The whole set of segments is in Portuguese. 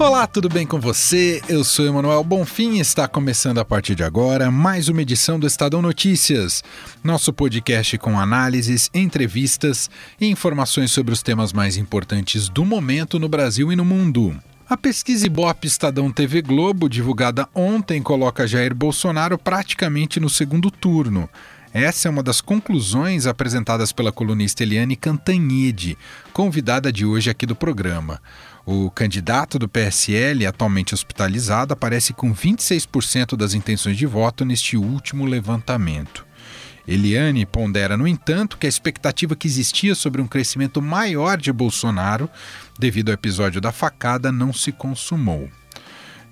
Olá, tudo bem com você? Eu sou Emanuel Bonfim e está começando a partir de agora mais uma edição do Estadão Notícias, nosso podcast com análises, entrevistas e informações sobre os temas mais importantes do momento no Brasil e no mundo. A pesquisa Ibope Estadão TV Globo, divulgada ontem, coloca Jair Bolsonaro praticamente no segundo turno. Essa é uma das conclusões apresentadas pela colunista Eliane Cantanhede, convidada de hoje aqui do programa. O candidato do PSL, atualmente hospitalizado, aparece com 26% das intenções de voto neste último levantamento. Eliane pondera, no entanto, que a expectativa que existia sobre um crescimento maior de Bolsonaro, devido ao episódio da facada, não se consumou.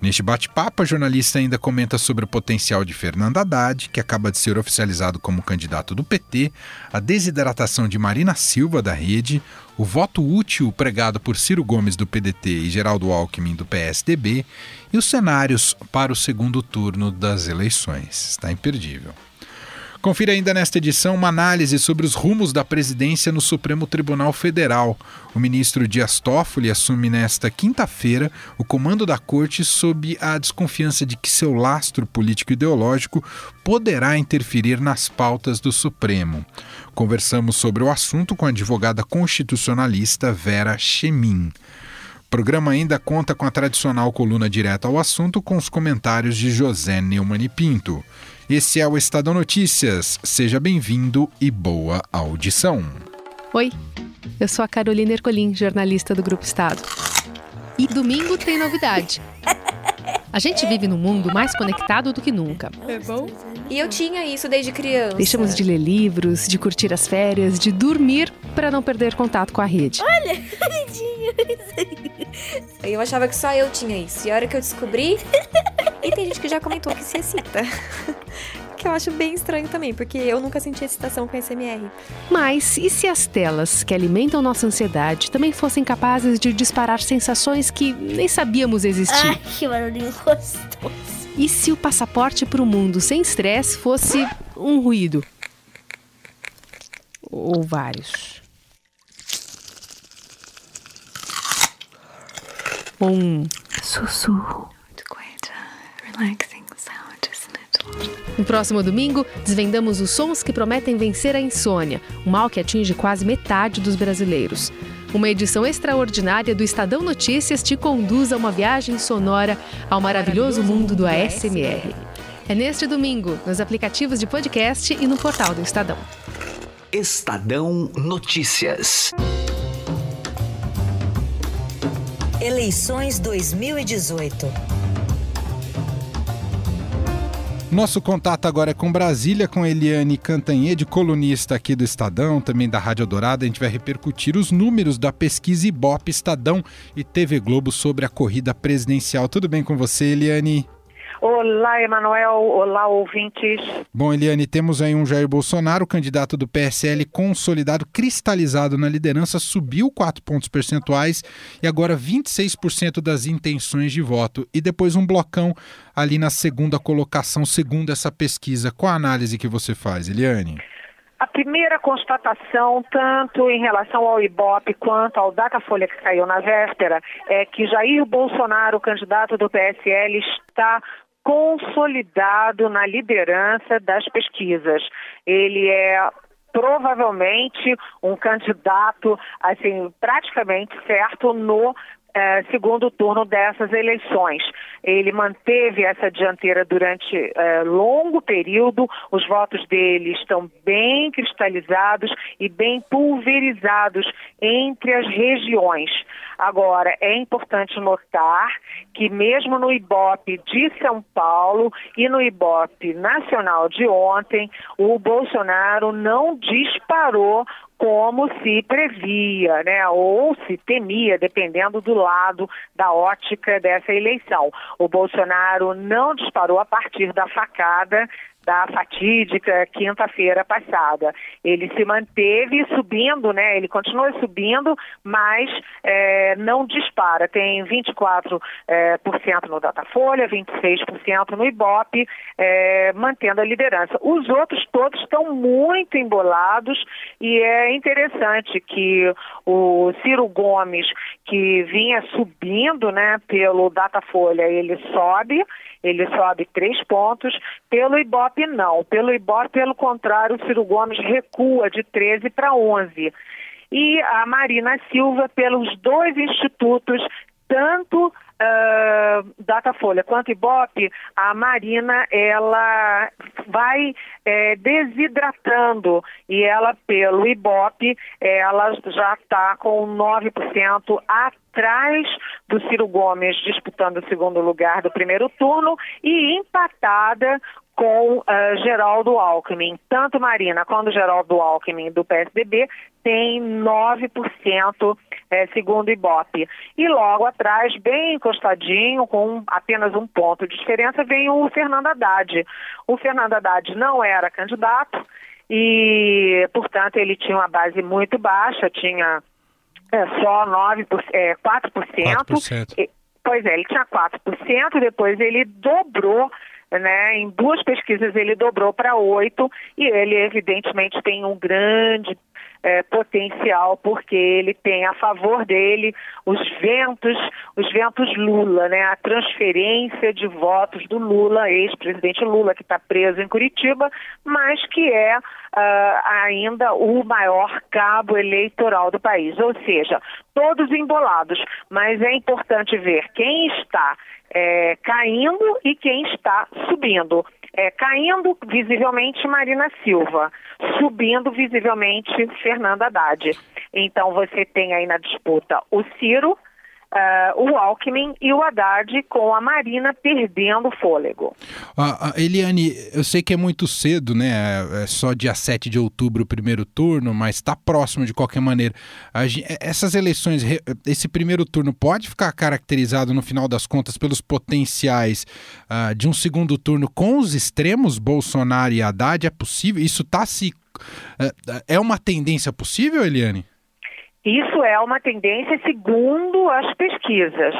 Neste bate-papo, a jornalista ainda comenta sobre o potencial de Fernando Haddad, que acaba de ser oficializado como candidato do PT, a desidratação de Marina Silva, da Rede, o voto útil pregado por Ciro Gomes, do PDT, e Geraldo Alckmin, do PSDB, e os cenários para o segundo turno das eleições. Está imperdível. Confira ainda nesta edição uma análise sobre os rumos da presidência no Supremo Tribunal Federal. O ministro Dias Toffoli assume nesta quinta-feira o comando da corte sob a desconfiança de que seu lastro político-ideológico poderá interferir nas pautas do Supremo. Conversamos sobre o assunto com a advogada constitucionalista Vera Chemin. O programa ainda conta com a tradicional coluna direta ao assunto com os comentários de José Neumann e Pinto. Esse é o Estadão Notícias. Seja bem-vindo e boa audição. Oi, eu sou a Carolina Ercolim, jornalista do Grupo Estado. E domingo tem novidade. A gente vive num mundo mais conectado do que nunca. É bom? E eu tinha isso desde criança. Deixamos de ler livros, de curtir as férias, de dormir para não perder contato com a rede. Olha, isso aí. Eu achava que só eu tinha isso. E a hora que eu descobri, e tem gente que já comentou que se excita. que eu acho bem estranho também, porque eu nunca senti excitação com SMR. Mas e se as telas que alimentam nossa ansiedade também fossem capazes de disparar sensações que nem sabíamos existir? Ai, que barulhinho gostoso. E se o passaporte para o mundo sem estresse fosse um ruído? Ou vários? Um sussurro. No próximo domingo, desvendamos os sons que prometem vencer a insônia, um mal que atinge quase metade dos brasileiros. Uma edição extraordinária do Estadão Notícias te conduz a uma viagem sonora ao maravilhoso mundo do ASMR. É neste domingo, nos aplicativos de podcast e no portal do Estadão. Estadão Notícias. Eleições 2018. Nosso contato agora é com Brasília, com Eliane Cantanhede, colunista aqui do Estadão, também da Rádio Dourada. A gente vai repercutir os números da pesquisa Ibope Estadão e TV Globo sobre a corrida presidencial. Tudo bem com você, Eliane? Olá, Emanuel. Olá, ouvintes. Bom, Eliane, temos aí um Jair Bolsonaro, candidato do PSL consolidado, cristalizado na liderança, subiu 4 pontos percentuais e agora 26% das intenções de voto. E depois um blocão ali na segunda colocação, segundo essa pesquisa. Qual a análise que você faz, Eliane? A primeira constatação, tanto em relação ao IBOP quanto ao Datafolha que saiu na véspera, é que Jair Bolsonaro, candidato do PSL, está consolidado na liderança das pesquisas. Ele é provavelmente um candidato assim praticamente certo no é, segundo turno dessas eleições. Ele manteve essa dianteira durante é, longo período, os votos dele estão bem cristalizados e bem pulverizados entre as regiões. Agora, é importante notar que mesmo no IBOP de São Paulo e no IBOP nacional de ontem, o Bolsonaro não disparou como se previa, né, ou se temia, dependendo do lado da ótica dessa eleição. O Bolsonaro não disparou a partir da facada da fatídica quinta-feira passada. Ele se manteve subindo, né? Ele continua subindo, mas é, não dispara. Tem 24% é, por cento no Datafolha, 26% no Ibope, é, mantendo a liderança. Os outros todos estão muito embolados e é interessante que o Ciro Gomes, que vinha subindo, né, pelo Datafolha, ele sobe ele sobe três pontos. Pelo Ibope, não. Pelo Ibope, pelo contrário, o Ciro Gomes recua de 13 para 11. E a Marina Silva, pelos dois institutos, tanto uh, Datafolha quanto Ibope, a Marina ela vai é, desidratando e ela pelo Ibope ela já está com 9% atrás do Ciro Gomes disputando o segundo lugar do primeiro turno e empatada com uh, Geraldo Alckmin. Tanto Marina quanto Geraldo Alckmin do PSDB tem 9%, é, segundo o Ibope. E logo atrás, bem encostadinho, com apenas um ponto de diferença, vem o Fernando Haddad. O Fernando Haddad não era candidato e, portanto, ele tinha uma base muito baixa, tinha é, só 9%, é, 4%. 4%. E, pois é, ele tinha 4%, depois ele dobrou né? Em duas pesquisas ele dobrou para oito e ele evidentemente tem um grande é, potencial porque ele tem a favor dele os ventos, os ventos Lula, né? A transferência de votos do Lula, ex-presidente Lula que está preso em Curitiba, mas que é uh, ainda o maior cabo eleitoral do país. Ou seja, todos embolados, mas é importante ver quem está é, caindo e quem está subindo. É, caindo visivelmente Marina Silva, subindo visivelmente Fernanda Haddad. Então você tem aí na disputa o Ciro, Uh, o Alckmin e o Haddad com a Marina perdendo fôlego. Uh, Eliane, eu sei que é muito cedo, né? É, é só dia 7 de outubro o primeiro turno, mas está próximo de qualquer maneira. essas eleições, esse primeiro turno pode ficar caracterizado no final das contas pelos potenciais uh, de um segundo turno com os extremos Bolsonaro e Haddad? É possível? Isso está se. É, é uma tendência possível, Eliane? Isso é uma tendência segundo as pesquisas,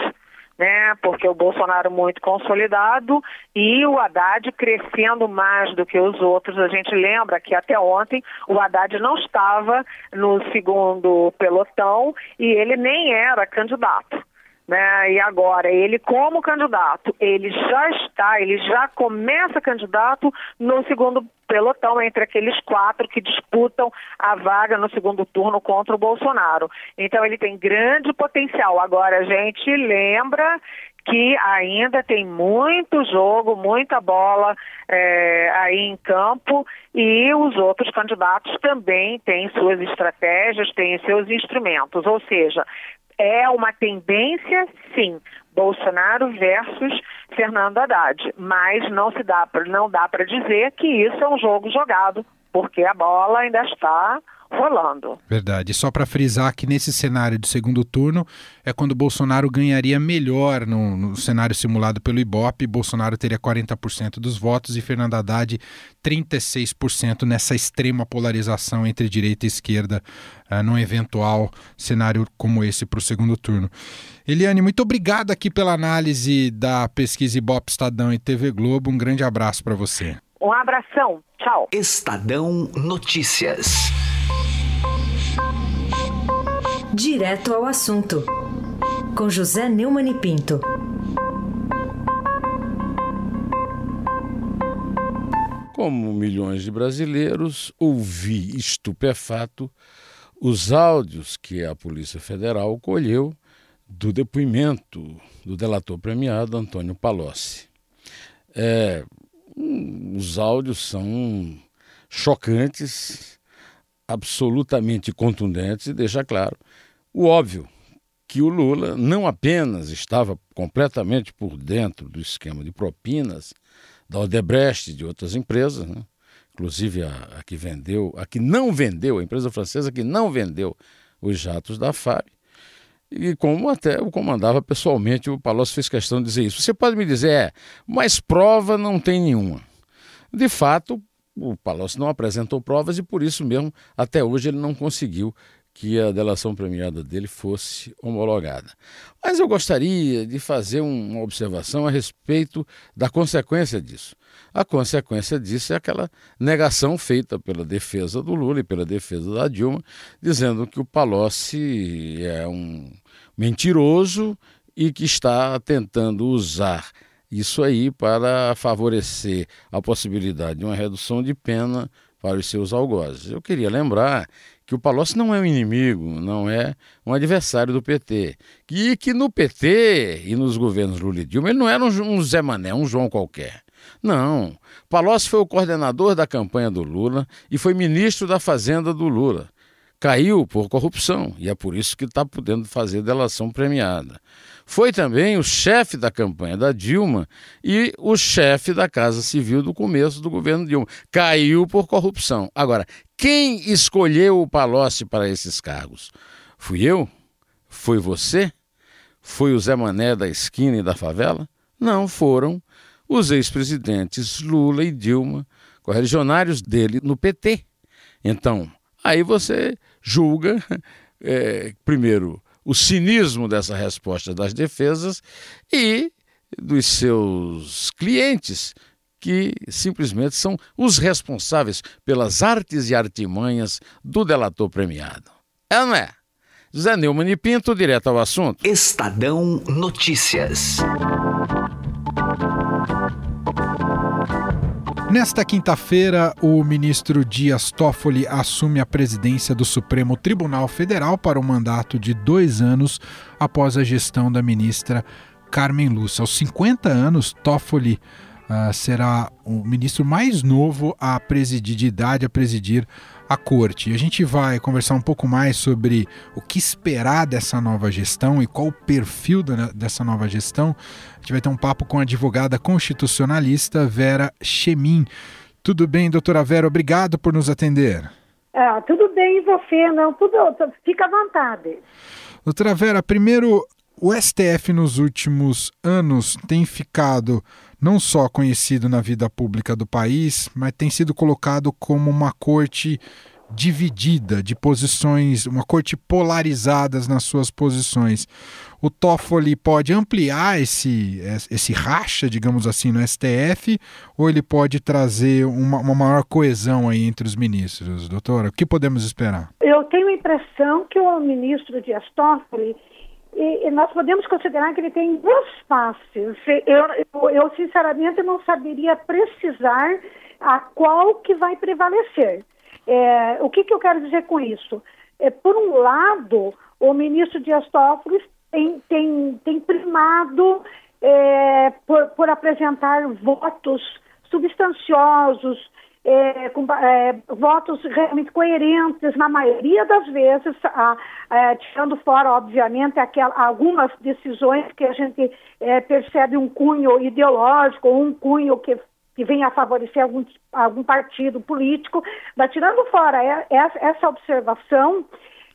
né? Porque o Bolsonaro muito consolidado e o Haddad crescendo mais do que os outros. A gente lembra que até ontem o Haddad não estava no segundo pelotão e ele nem era candidato. Né? E agora, ele como candidato, ele já está, ele já começa candidato no segundo pelotão entre aqueles quatro que disputam a vaga no segundo turno contra o Bolsonaro. Então ele tem grande potencial. Agora a gente lembra que ainda tem muito jogo, muita bola é, aí em campo e os outros candidatos também têm suas estratégias, têm seus instrumentos. Ou seja, é uma tendência, sim, Bolsonaro versus Fernando Haddad, mas não se dá não dá para dizer que isso é um jogo jogado, porque a bola ainda está rolando. Verdade. Só para frisar que nesse cenário de segundo turno é quando Bolsonaro ganharia melhor no, no cenário simulado pelo Ibope. Bolsonaro teria 40% dos votos e Fernando Haddad 36% nessa extrema polarização entre direita e esquerda uh, num eventual cenário como esse para o segundo turno. Eliane, muito obrigado aqui pela análise da pesquisa Ibope Estadão e TV Globo. Um grande abraço para você. Um abração. Tchau. Estadão Notícias. Direto ao assunto, com José Neumann e Pinto. Como milhões de brasileiros, ouvi estupefato os áudios que a Polícia Federal colheu do depoimento do delator premiado Antônio Palocci. É, os áudios são chocantes, absolutamente contundentes e deixa claro o óbvio, que o Lula não apenas estava completamente por dentro do esquema de propinas da Odebrecht e de outras empresas, né? inclusive a, a, que vendeu, a que não vendeu, a empresa francesa que não vendeu os jatos da FAB, e como até o comandava pessoalmente, o Palocci fez questão de dizer isso. Você pode me dizer, é, mas prova não tem nenhuma. De fato, o Palocci não apresentou provas e por isso mesmo, até hoje, ele não conseguiu que a delação premiada dele fosse homologada. Mas eu gostaria de fazer uma observação a respeito da consequência disso. A consequência disso é aquela negação feita pela defesa do Lula e pela defesa da Dilma, dizendo que o Palocci é um mentiroso e que está tentando usar isso aí para favorecer a possibilidade de uma redução de pena para os seus algozes. Eu queria lembrar que o Palocci não é um inimigo, não é um adversário do PT. E que no PT e nos governos Lula e Dilma ele não era um Zé Mané, um João qualquer. Não. Palocci foi o coordenador da campanha do Lula e foi ministro da Fazenda do Lula. Caiu por corrupção e é por isso que está podendo fazer delação premiada. Foi também o chefe da campanha da Dilma e o chefe da Casa Civil do começo do governo Dilma. Caiu por corrupção. Agora, quem escolheu o Palocci para esses cargos? Fui eu? Foi você? Foi o Zé Mané da esquina e da favela? Não, foram os ex-presidentes Lula e Dilma, correligionários dele no PT. Então, aí você julga, é, primeiro, o cinismo dessa resposta das defesas e dos seus clientes, que simplesmente são os responsáveis pelas artes e artimanhas do delator premiado. É ou não é? Zé Neumann e Pinto, direto ao assunto. Estadão Notícias. Nesta quinta-feira, o ministro Dias Toffoli assume a presidência do Supremo Tribunal Federal para um mandato de dois anos após a gestão da ministra Carmen Lúcia. Aos 50 anos, Toffoli uh, será o ministro mais novo a presidir, de idade a presidir a corte. E a gente vai conversar um pouco mais sobre o que esperar dessa nova gestão e qual o perfil da, dessa nova gestão. A gente vai ter um papo com a advogada constitucionalista Vera Chemin. Tudo bem, doutora Vera? Obrigado por nos atender. Ah, tudo bem e você? Não, tudo, fica à vontade. Doutora Vera, primeiro, o STF nos últimos anos tem ficado não só conhecido na vida pública do país, mas tem sido colocado como uma corte dividida de posições, uma corte polarizadas nas suas posições. O Toffoli pode ampliar esse, esse racha, digamos assim, no STF, ou ele pode trazer uma, uma maior coesão aí entre os ministros, doutora? O que podemos esperar? Eu tenho a impressão que o ministro Dias Toffoli e, e, nós podemos considerar que ele tem duas faces. Eu, eu, eu, sinceramente, não saberia precisar a qual que vai prevalecer. É, o que, que eu quero dizer com isso? É, por um lado, o ministro Dias Toffoli tem, tem, tem primado é, por, por apresentar votos substanciosos, é, com é, votos realmente coerentes. Na maioria das vezes, a, a, tirando fora, obviamente, aquel, algumas decisões que a gente é, percebe um cunho ideológico um cunho que, que vem a favorecer algum, algum partido político, mas tirando fora é, essa observação,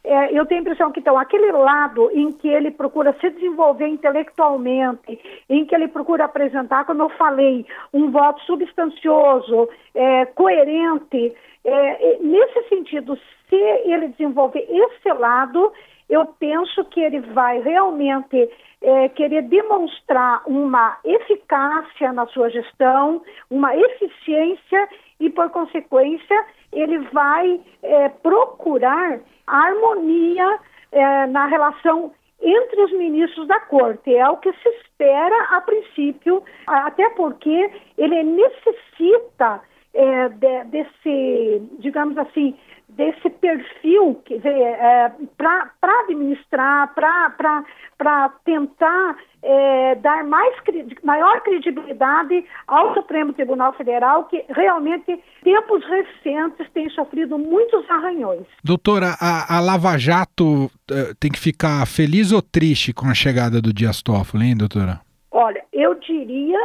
é, eu tenho a impressão que, então, aquele lado em que ele procura se desenvolver intelectualmente, em que ele procura apresentar, como eu falei, um voto substancioso, é, coerente, é, nesse sentido, se ele desenvolver esse lado, eu penso que ele vai realmente é, querer demonstrar uma eficácia na sua gestão, uma eficiência e, por consequência, ele vai é, procurar harmonia é, na relação entre os ministros da corte. É o que se espera a princípio, até porque ele necessita é, de, desse, digamos assim, desse perfil é, para administrar, para tentar é, dar mais, maior credibilidade ao Supremo Tribunal Federal, que realmente, tempos recentes, tem sofrido muitos arranhões. Doutora, a, a Lava Jato uh, tem que ficar feliz ou triste com a chegada do Dias Toffoli, hein, doutora? Olha, eu diria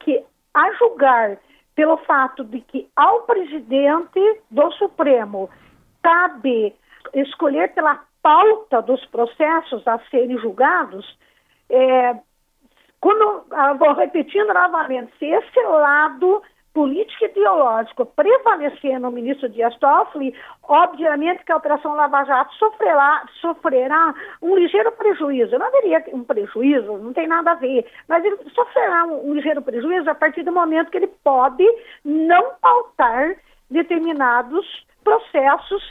que, a julgar pelo fato de que ao presidente do Supremo cabe escolher pela pauta dos processos a serem julgados, é, quando, ah, vou repetindo novamente, se esse lado político ideológico prevalecer no ministro Dias Toffoli, obviamente que a Operação Lava Jato sofrerá, sofrerá um ligeiro prejuízo. Não haveria um prejuízo, não tem nada a ver, mas ele sofrerá um, um ligeiro prejuízo a partir do momento que ele pode não pautar determinados processos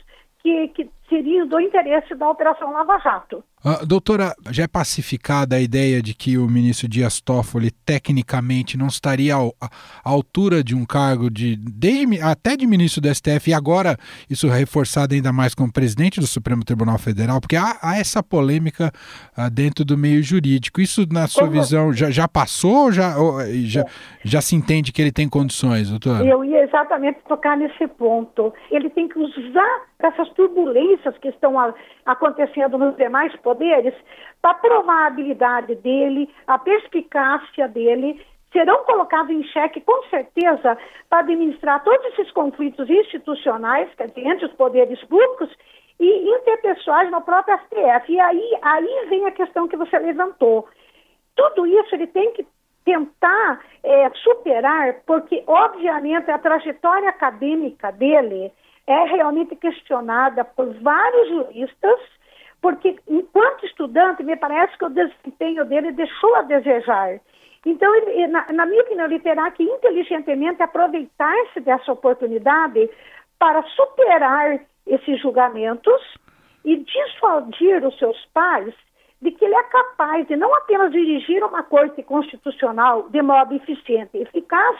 que, que seriam do interesse da Operação Lava Jato. Uh, doutora, já é pacificada a ideia de que o ministro Dias Toffoli tecnicamente não estaria à altura de um cargo de desde, até de ministro do STF e agora isso é reforçado ainda mais como presidente do Supremo Tribunal Federal, porque há, há essa polêmica uh, dentro do meio jurídico. Isso, na sua como... visão, já, já passou ou já, ou, já, já se entende que ele tem condições, doutora? Eu ia exatamente tocar nesse ponto. Ele tem que usar essas turbulências que estão acontecendo nos demais poderes a habilidade dele, a perspicácia dele, serão colocados em xeque, com certeza, para administrar todos esses conflitos institucionais, quer dizer, entre os poderes públicos e interpessoais no próprio STF. E aí, aí vem a questão que você levantou. Tudo isso ele tem que tentar é, superar, porque, obviamente, a trajetória acadêmica dele é realmente questionada por vários juristas, porque, enquanto estudante, me parece que o desempenho dele deixou a desejar. Então, ele, na, na minha opinião, ele terá que inteligentemente aproveitar-se dessa oportunidade para superar esses julgamentos e dissuadir os seus pais de que ele é capaz de não apenas dirigir uma corte constitucional de modo eficiente e eficaz,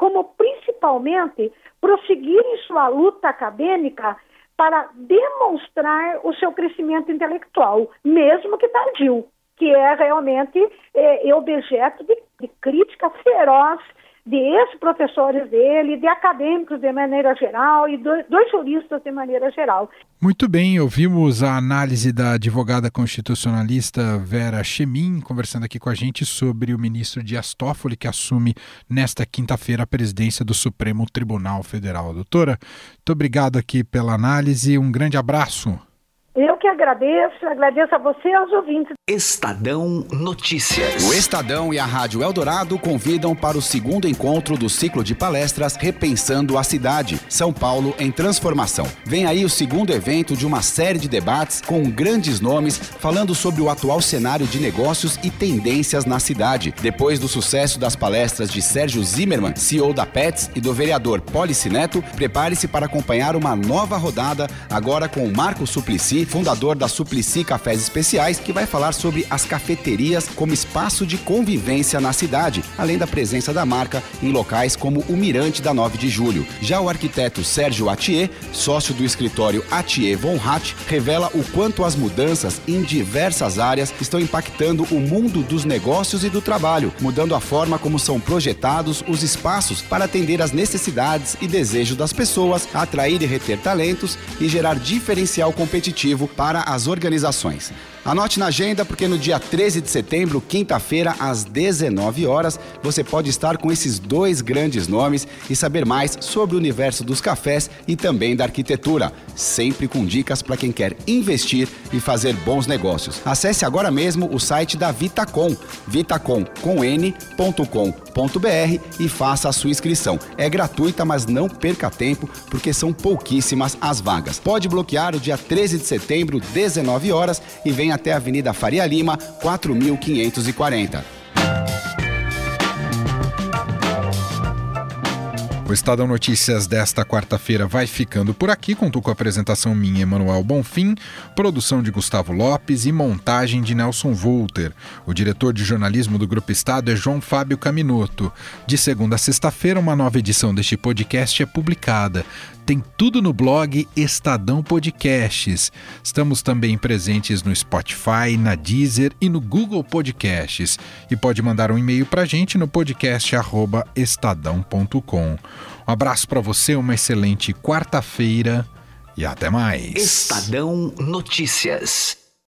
como principalmente prosseguir em sua luta acadêmica para demonstrar o seu crescimento intelectual, mesmo que tardio, que é realmente é, objeto de, de crítica feroz de ex-professores dele, de acadêmicos de maneira geral e dois, juristas de maneira geral. Muito bem, ouvimos a análise da advogada constitucionalista Vera Chemin conversando aqui com a gente sobre o ministro Dias Toffoli, que assume nesta quinta-feira a presidência do Supremo Tribunal Federal. Doutora, muito obrigado aqui pela análise, um grande abraço. Eu que agradeço, agradeço a você e aos ouvintes. Estadão Notícias. O Estadão e a Rádio Eldorado convidam para o segundo encontro do ciclo de palestras Repensando a Cidade, São Paulo em Transformação. Vem aí o segundo evento de uma série de debates com grandes nomes falando sobre o atual cenário de negócios e tendências na cidade. Depois do sucesso das palestras de Sérgio Zimmermann, CEO da Pets, e do vereador Policineto, prepare-se para acompanhar uma nova rodada agora com o Marco Suplicy fundador da Suplicy Cafés Especiais, que vai falar sobre as cafeterias como espaço de convivência na cidade, além da presença da marca em locais como o Mirante da 9 de Julho. Já o arquiteto Sérgio Atier, sócio do escritório Atier Von Hatt, revela o quanto as mudanças em diversas áreas estão impactando o mundo dos negócios e do trabalho, mudando a forma como são projetados os espaços para atender às necessidades e desejos das pessoas, atrair e reter talentos e gerar diferencial competitivo para as organizações. Anote na agenda porque no dia 13 de setembro, quinta-feira, às 19 horas, você pode estar com esses dois grandes nomes e saber mais sobre o universo dos cafés e também da arquitetura, sempre com dicas para quem quer investir e fazer bons negócios. Acesse agora mesmo o site da Vitacom, vitacom.com.br e faça a sua inscrição. É gratuita, mas não perca tempo porque são pouquíssimas as vagas. Pode bloquear o dia 13 de setembro, 19 horas e venha até a Avenida Faria Lima, 4540. O Estadão Notícias desta quarta-feira vai ficando por aqui. Contou com a apresentação minha, Emanuel Bonfim, produção de Gustavo Lopes e montagem de Nelson Volter. O diretor de jornalismo do Grupo Estado é João Fábio Caminoto. De segunda a sexta-feira, uma nova edição deste podcast é publicada tem tudo no blog Estadão Podcasts. Estamos também presentes no Spotify, na Deezer e no Google Podcasts. E pode mandar um e-mail para a gente no podcast@estadão.com. Um abraço para você, uma excelente quarta-feira e até mais. Estadão Notícias.